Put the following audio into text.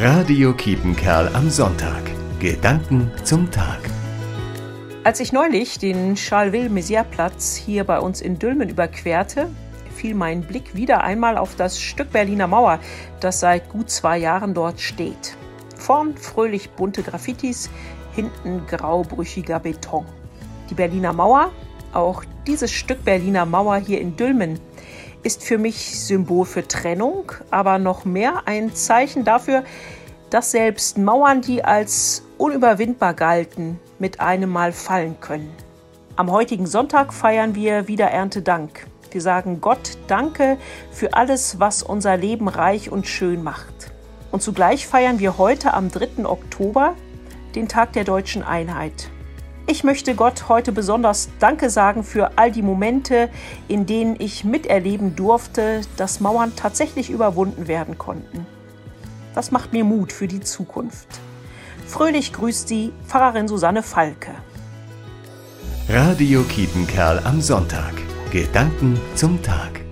Radio Kiepenkerl am Sonntag. Gedanken zum Tag. Als ich neulich den Charleville-Mézières-Platz hier bei uns in Dülmen überquerte, fiel mein Blick wieder einmal auf das Stück Berliner Mauer, das seit gut zwei Jahren dort steht. Vorn fröhlich bunte Graffitis, hinten graubrüchiger Beton. Die Berliner Mauer, auch dieses Stück Berliner Mauer hier in Dülmen, ist für mich Symbol für Trennung, aber noch mehr ein Zeichen dafür, dass selbst Mauern, die als unüberwindbar galten, mit einem Mal fallen können. Am heutigen Sonntag feiern wir wieder Erntedank. Wir sagen Gott Danke für alles, was unser Leben reich und schön macht. Und zugleich feiern wir heute am 3. Oktober den Tag der deutschen Einheit. Ich möchte Gott heute besonders Danke sagen für all die Momente, in denen ich miterleben durfte, dass Mauern tatsächlich überwunden werden konnten. Das macht mir Mut für die Zukunft. Fröhlich grüßt Sie Pfarrerin Susanne Falke. Radio Kiepenkerl am Sonntag. Gedanken zum Tag.